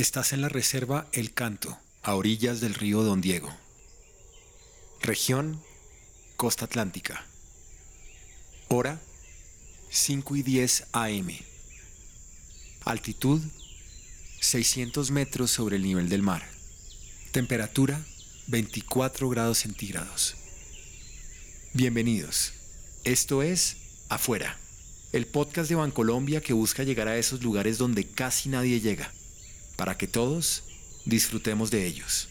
Estás en la reserva El Canto, a orillas del río Don Diego. Región, Costa Atlántica. Hora, 5 y 10 AM. Altitud, 600 metros sobre el nivel del mar. Temperatura, 24 grados centígrados. Bienvenidos. Esto es Afuera, el podcast de Bancolombia que busca llegar a esos lugares donde casi nadie llega, para que todos disfrutemos de ellos.